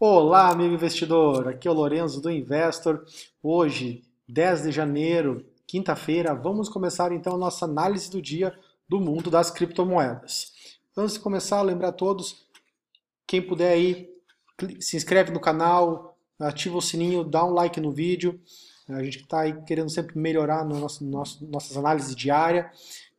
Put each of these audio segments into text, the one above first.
Olá, amigo investidor. Aqui é o Lorenzo do Investor. Hoje, 10 de janeiro, quinta-feira, vamos começar então a nossa análise do dia do mundo das criptomoedas. Antes de começar, lembrar a todos, quem puder aí, se inscreve no canal, ativa o sininho, dá um like no vídeo. A gente está aí querendo sempre melhorar no nosso, nosso, nossas análises diárias.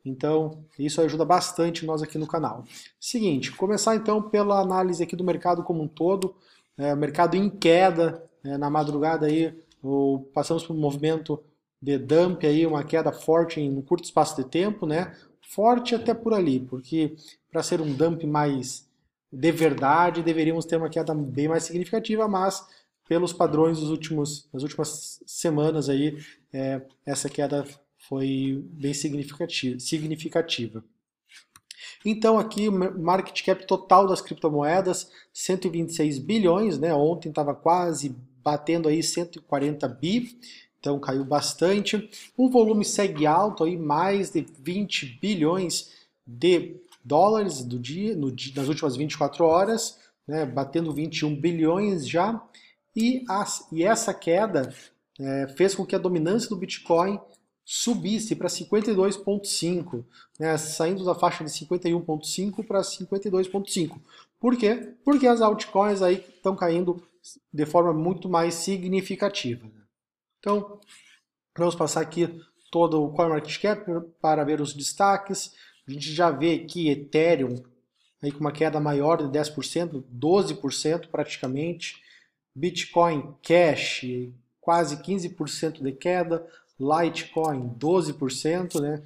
Então, isso ajuda bastante nós aqui no canal. Seguinte, começar então pela análise aqui do mercado como um todo é, mercado em queda, é, na madrugada aí, o, passamos por um movimento de dump aí, uma queda forte em um curto espaço de tempo, né? Forte até por ali, porque para ser um dump mais de verdade, deveríamos ter uma queda bem mais significativa, mas pelos padrões dos últimos, das últimas semanas aí, é, essa queda foi bem significativa. significativa. Então aqui o market cap total das criptomoedas 126 bilhões, né? Ontem estava quase batendo aí 140 bi, então caiu bastante. O volume segue alto aí, mais de 20 bilhões de dólares do dia, no, nas últimas 24 horas, né? Batendo 21 bilhões já. E, as, e essa queda é, fez com que a dominância do Bitcoin subisse para 52,5, né, saindo da faixa de 51,5 para 52,5. Por quê? Porque as altcoins aí estão caindo de forma muito mais significativa. Né? Então, vamos passar aqui todo o CoinMarketCap para ver os destaques. A gente já vê aqui Ethereum aí com uma queda maior de 10%, 12% praticamente. Bitcoin Cash, quase 15% de queda. Litecoin 12%, né?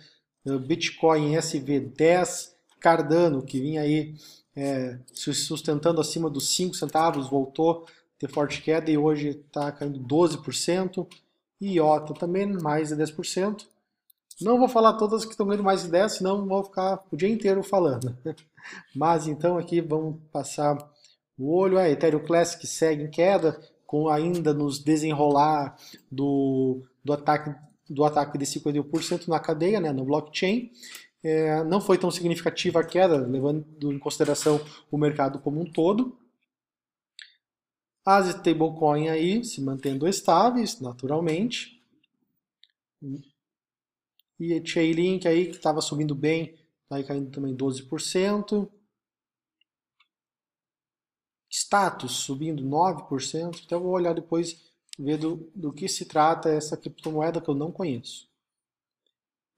Bitcoin SV 10, Cardano que vinha aí é, se sustentando acima dos 5 centavos, voltou a ter forte queda e hoje está caindo 12%. E IOTA também mais de 10%. Não vou falar todas que estão ganhando mais de 10, senão vou ficar o dia inteiro falando. Mas então aqui vamos passar o olho. A Ethereum Classic segue em queda, com ainda nos desenrolar do do ataque, do ataque de 51% na cadeia, né, no blockchain. É, não foi tão significativa a queda, levando em consideração o mercado como um todo. As stablecoins aí se mantendo estáveis, naturalmente. E a Chainlink aí, que estava subindo bem, está aí caindo também 12%. Status subindo 9%. Então eu vou olhar depois ver do, do que se trata essa criptomoeda que eu não conheço.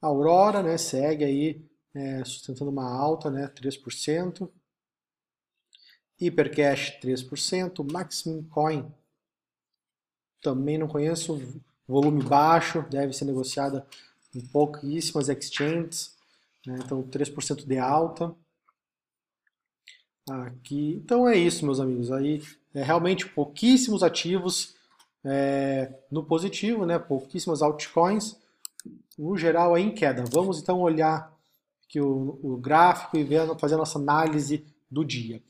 A Aurora né, segue aí é, sustentando uma alta, né, 3%. Hypercash 3%, Maximum Coin também não conheço, volume baixo, deve ser negociada em pouquíssimas exchanges, né, então 3% de alta. Aqui, então é isso, meus amigos. Aí é realmente pouquíssimos ativos é, no positivo, né? pouquíssimas altcoins, no geral é em queda. Vamos então olhar aqui o, o gráfico e ver, fazer a nossa análise do dia.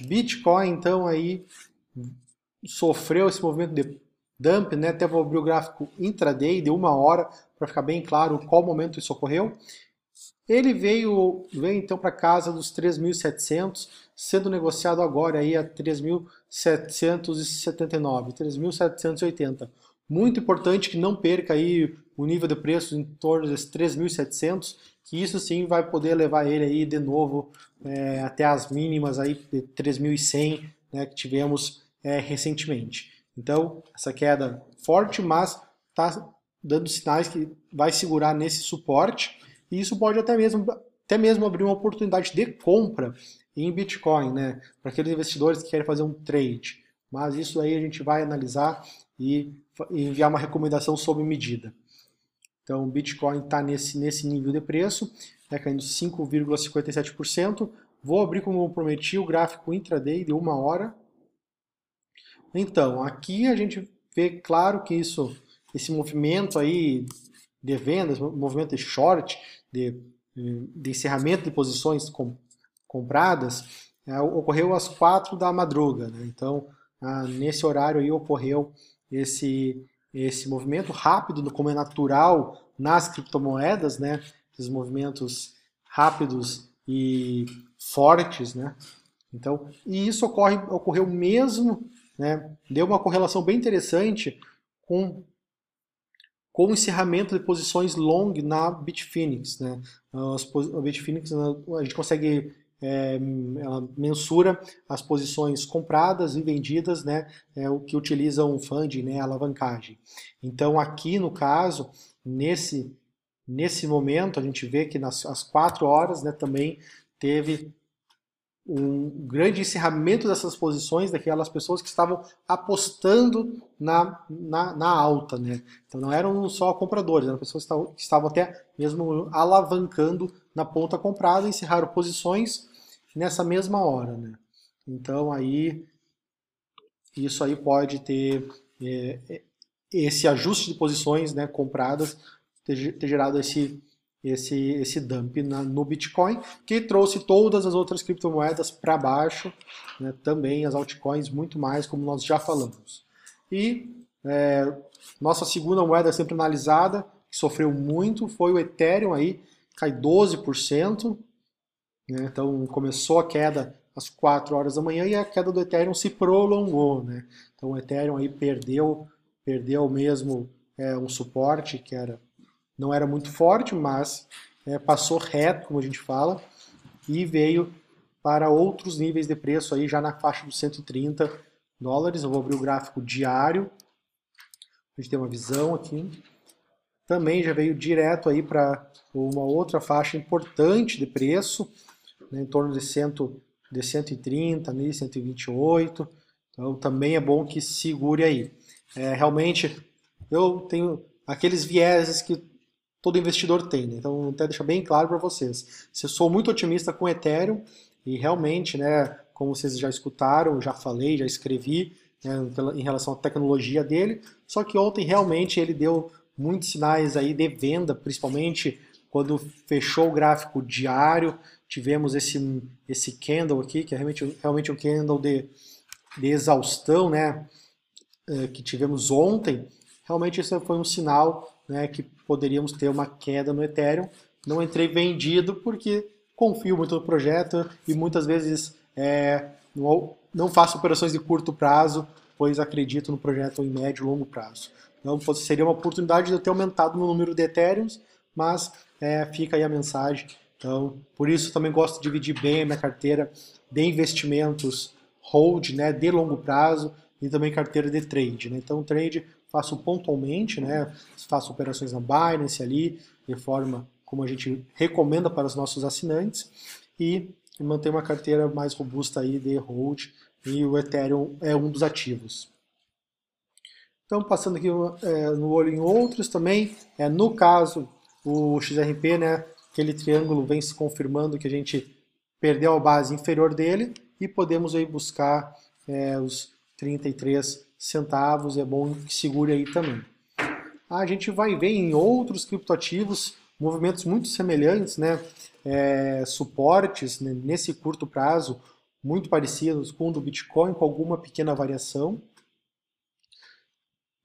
Bitcoin então aí sofreu esse movimento de dump, né? Até vou abrir o gráfico intraday de uma hora para ficar bem claro qual momento isso ocorreu. Ele veio, veio então para casa dos 3.700, sendo negociado agora aí a 3.779, 3.780. Muito importante que não perca aí o nível de preço em torno dos 3.700, que isso sim vai poder levar ele aí de novo é, até as mínimas aí de 3.100 né, que tivemos é, recentemente. Então, essa queda forte, mas está dando sinais que vai segurar nesse suporte e isso pode até mesmo, até mesmo abrir uma oportunidade de compra em Bitcoin, né? Para aqueles investidores que querem fazer um trade. Mas isso aí a gente vai analisar e enviar uma recomendação sob medida. Então, o Bitcoin está nesse, nesse nível de preço, né, caindo 5,57%. Vou abrir, como prometi, o gráfico intraday de uma hora. Então, aqui a gente vê claro que isso, esse movimento aí de vendas, movimento de short, de, de encerramento de posições com, compradas, é, ocorreu às quatro da madruga. Né? Então, ah, nesse horário aí ocorreu esse, esse movimento rápido, como é natural nas criptomoedas, né? esses movimentos rápidos e fortes. Né? Então, e isso ocorre, ocorreu mesmo né, deu uma correlação bem interessante com, com o encerramento de posições long na Bitfinex. Né? A Bitfinex a gente consegue é, ela mensura as posições compradas e vendidas, né, é, o que utilizam funding, né, alavancagem. Então aqui no caso, nesse nesse momento a gente vê que nas as quatro horas, né, também teve um grande encerramento dessas posições daquelas pessoas que estavam apostando na, na, na alta, né? Então não eram só compradores, eram pessoas que estavam, que estavam até mesmo alavancando na ponta comprada, encerraram posições nessa mesma hora, né? Então aí isso aí pode ter é, é, esse ajuste de posições né, compradas ter, ter gerado esse, esse, esse dump na, no Bitcoin, que trouxe todas as outras criptomoedas para baixo, né, também as altcoins muito mais, como nós já falamos. E é, nossa segunda moeda sempre analisada, que sofreu muito, foi o Ethereum aí, cai 12%, né? Então começou a queda às 4 horas da manhã e a queda do Ethereum se prolongou. Né? Então o Ethereum aí perdeu, perdeu mesmo é, um suporte que era, não era muito forte, mas é, passou reto, como a gente fala, e veio para outros níveis de preço aí já na faixa dos 130 dólares. Eu vou abrir o gráfico diário. A gente tem uma visão aqui. Também já veio direto aí para uma outra faixa importante de preço, né, em torno de, cento, de 130, 128. Então também é bom que segure aí. É, realmente, eu tenho aqueles vieses que todo investidor tem, né? então até deixar bem claro para vocês. Se eu sou muito otimista com Ethereum e realmente, né, como vocês já escutaram, já falei, já escrevi né, em relação à tecnologia dele, só que ontem realmente ele deu muitos sinais aí de venda, principalmente quando fechou o gráfico diário, tivemos esse, esse candle aqui, que é realmente, realmente um candle de, de exaustão, né, é, que tivemos ontem, realmente isso foi um sinal né, que poderíamos ter uma queda no Ethereum. Não entrei vendido porque confio muito no projeto e muitas vezes é, não, faço operações de curto prazo, pois acredito no projeto em médio e longo prazo. Então seria uma oportunidade de eu ter aumentado o número de Ethereums, mas é, fica aí a mensagem então, por isso também gosto de dividir bem a minha carteira de investimentos hold, né, de longo prazo e também carteira de trade, né? Então, trade faço pontualmente, né? Faço operações na Binance ali, de forma como a gente recomenda para os nossos assinantes e manter uma carteira mais robusta aí de hold e o Ethereum é um dos ativos. Então, passando aqui é, no olho em outros também, é, no caso, o XRP, né, aquele triângulo vem se confirmando que a gente perdeu a base inferior dele e podemos aí buscar é, os 33 centavos, é bom que segure aí também. A gente vai ver em outros criptoativos movimentos muito semelhantes, né? É, suportes né, nesse curto prazo muito parecidos com o do Bitcoin, com alguma pequena variação.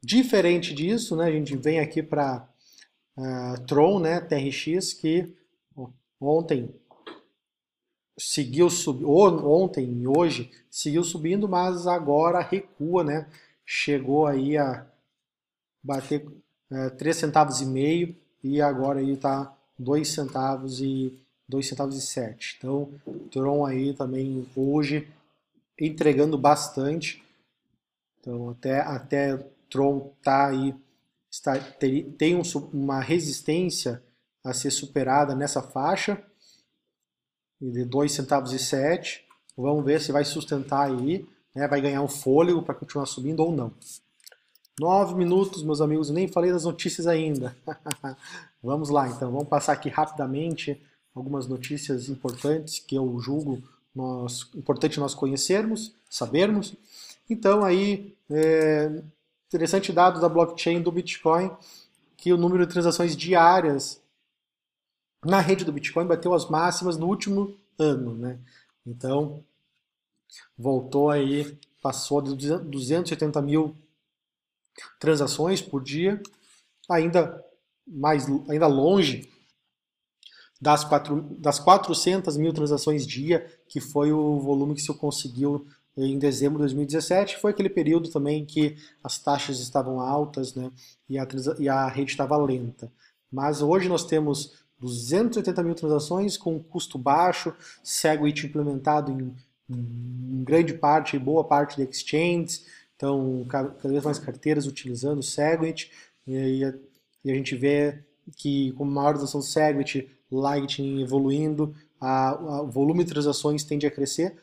Diferente disso, né, a gente vem aqui para uh, Tron, né, TRX, que ontem seguiu subindo, ontem e hoje seguiu subindo, mas agora recua, né? Chegou aí a bater é, 3 centavos e meio e agora aí tá 2 centavos e 2 centavos e 7. Então, Tron aí também hoje entregando bastante. Então, até até Tron tá aí está, tem, um, uma resistência a ser superada nessa faixa de 2 centavos e 7. Vamos ver se vai sustentar aí, né? vai ganhar um fôlego para continuar subindo ou não. 9 minutos, meus amigos, nem falei das notícias ainda. vamos lá, então, vamos passar aqui rapidamente algumas notícias importantes que eu julgo nós, importante nós conhecermos, sabermos. Então, aí, é, interessante dado da blockchain do Bitcoin, que o número de transações diárias na rede do Bitcoin bateu as máximas no último ano, né? Então, voltou aí, passou de 280 mil transações por dia, ainda mais, ainda longe das, quatro, das 400 mil transações dia, que foi o volume que se conseguiu em dezembro de 2017. Foi aquele período também que as taxas estavam altas né, e, a, e a rede estava lenta. Mas hoje nós temos 280 mil transações com custo baixo, Segwit implementado em, em grande parte, boa parte de exchanges, então cada, vez mais carteiras utilizando o Segwit, e, a, e a gente vê que com maior usação do Segwit, Lightning evoluindo, a, a, o volume de transações tende a crescer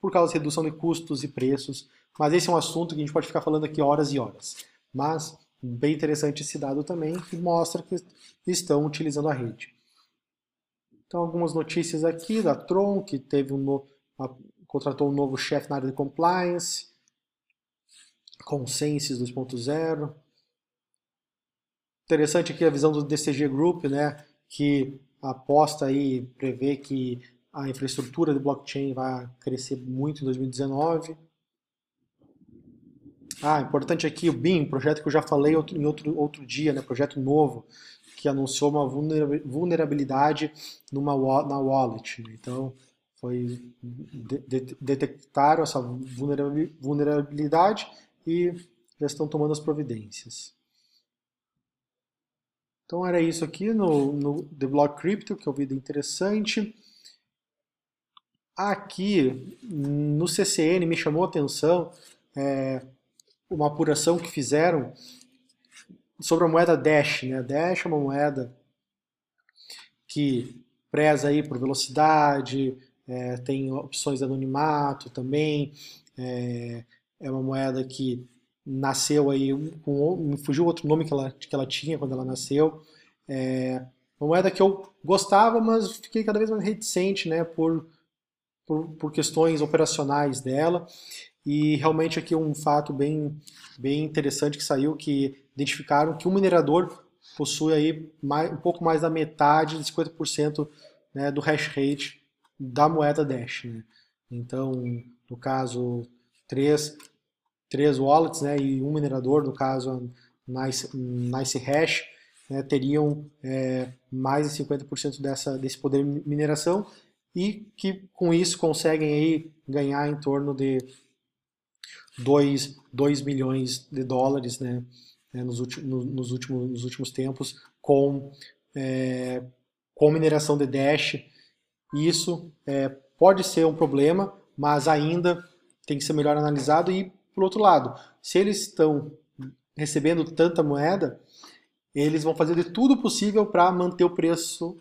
por causa da redução de custos e preços, mas esse é um assunto que a gente pode ficar falando aqui horas e horas. Mas bem interessante esse dado também, que mostra que estão utilizando a rede. Então, algumas notícias aqui da Tron, que teve um no, contratou um novo chefe na área de compliance, Consensus 2.0. Interessante aqui a visão do DCG Group, né, que aposta aí, prevê que a infraestrutura de blockchain vai crescer muito em 2019. Ah, importante aqui o BIM, projeto que eu já falei outro, em outro, outro dia, né, projeto novo, que anunciou uma vulnerabilidade numa, na wallet. Então, foi de, detectaram essa vulnerabilidade e já estão tomando as providências. Então era isso aqui no, no The Block Crypto, que é um vídeo interessante. Aqui no CCN me chamou a atenção é, uma apuração que fizeram sobre a moeda Dash. Né? Dash é uma moeda que preza aí por velocidade, é, tem opções de anonimato também, é, é, uma moeda que nasceu aí, com, fugiu outro nome que ela, que ela tinha quando ela nasceu, é uma moeda que eu gostava, mas fiquei cada vez mais reticente, né, por, por, por questões operacionais dela, e realmente aqui um fato bem, bem interessante que saiu, que identificaram que um minerador possui aí mais, um pouco mais da metade, de 50% né, do hash rate da moeda Dash. Né? Então, no caso, três, três wallets né, e um minerador, no caso Nice, nice Hash, né, teriam é, mais de 50% dessa, desse poder de mineração e que com isso conseguem aí ganhar em torno de 2, 2 milhões de dólares né, né, nos, últimos, nos, últimos, nos últimos tempos com, é, com mineração de Dash. Isso é, pode ser um problema, mas ainda tem que ser melhor analisado. E, por outro lado, se eles estão recebendo tanta moeda, eles vão fazer de tudo possível para manter o preço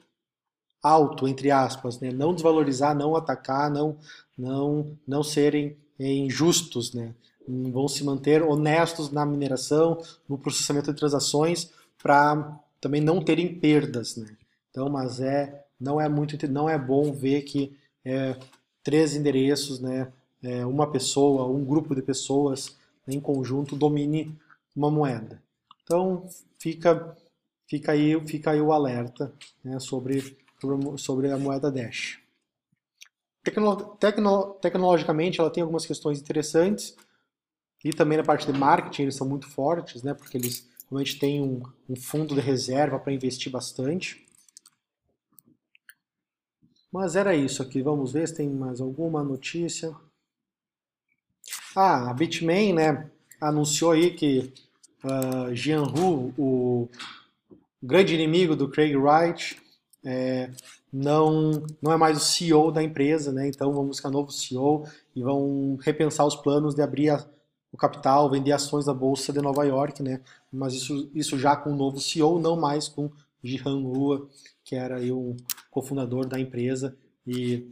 alto, entre aspas, né? não desvalorizar, não atacar, não, não, não serem injustos, né? vão se manter honestos na mineração, no processamento de transações, para também não terem perdas, né? Então, mas é não é muito não é bom ver que é, três endereços, né, é, uma pessoa, um grupo de pessoas em conjunto domine uma moeda. Então fica fica aí fica aí o alerta né, sobre sobre a moeda Dash. Tecno, tecno, tecnologicamente ela tem algumas questões interessantes. E também na parte de marketing eles são muito fortes, né? Porque eles realmente têm um, um fundo de reserva para investir bastante. Mas era isso aqui. Vamos ver se tem mais alguma notícia. Ah, a Bitmain, né? Anunciou aí que uh, Jian Hu, o grande inimigo do Craig Wright, é, não, não é mais o CEO da empresa, né? Então vamos buscar novo CEO e vão repensar os planos de abrir a, o capital, vender ações da Bolsa de Nova York, né? Mas isso, isso já com o novo CEO, não mais com Jihan Hua, que era aí o cofundador da empresa e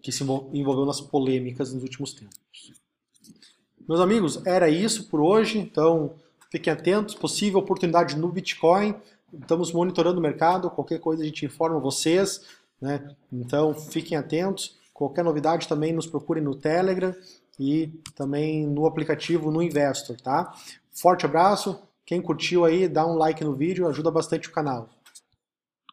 que se envolveu nas polêmicas nos últimos tempos. Meus amigos, era isso por hoje, então fiquem atentos, possível oportunidade no Bitcoin, estamos monitorando o mercado, qualquer coisa a gente informa vocês, né? Então fiquem atentos, qualquer novidade também nos procurem no Telegram, e também no aplicativo no Investor, tá? Forte abraço, quem curtiu aí, dá um like no vídeo, ajuda bastante o canal.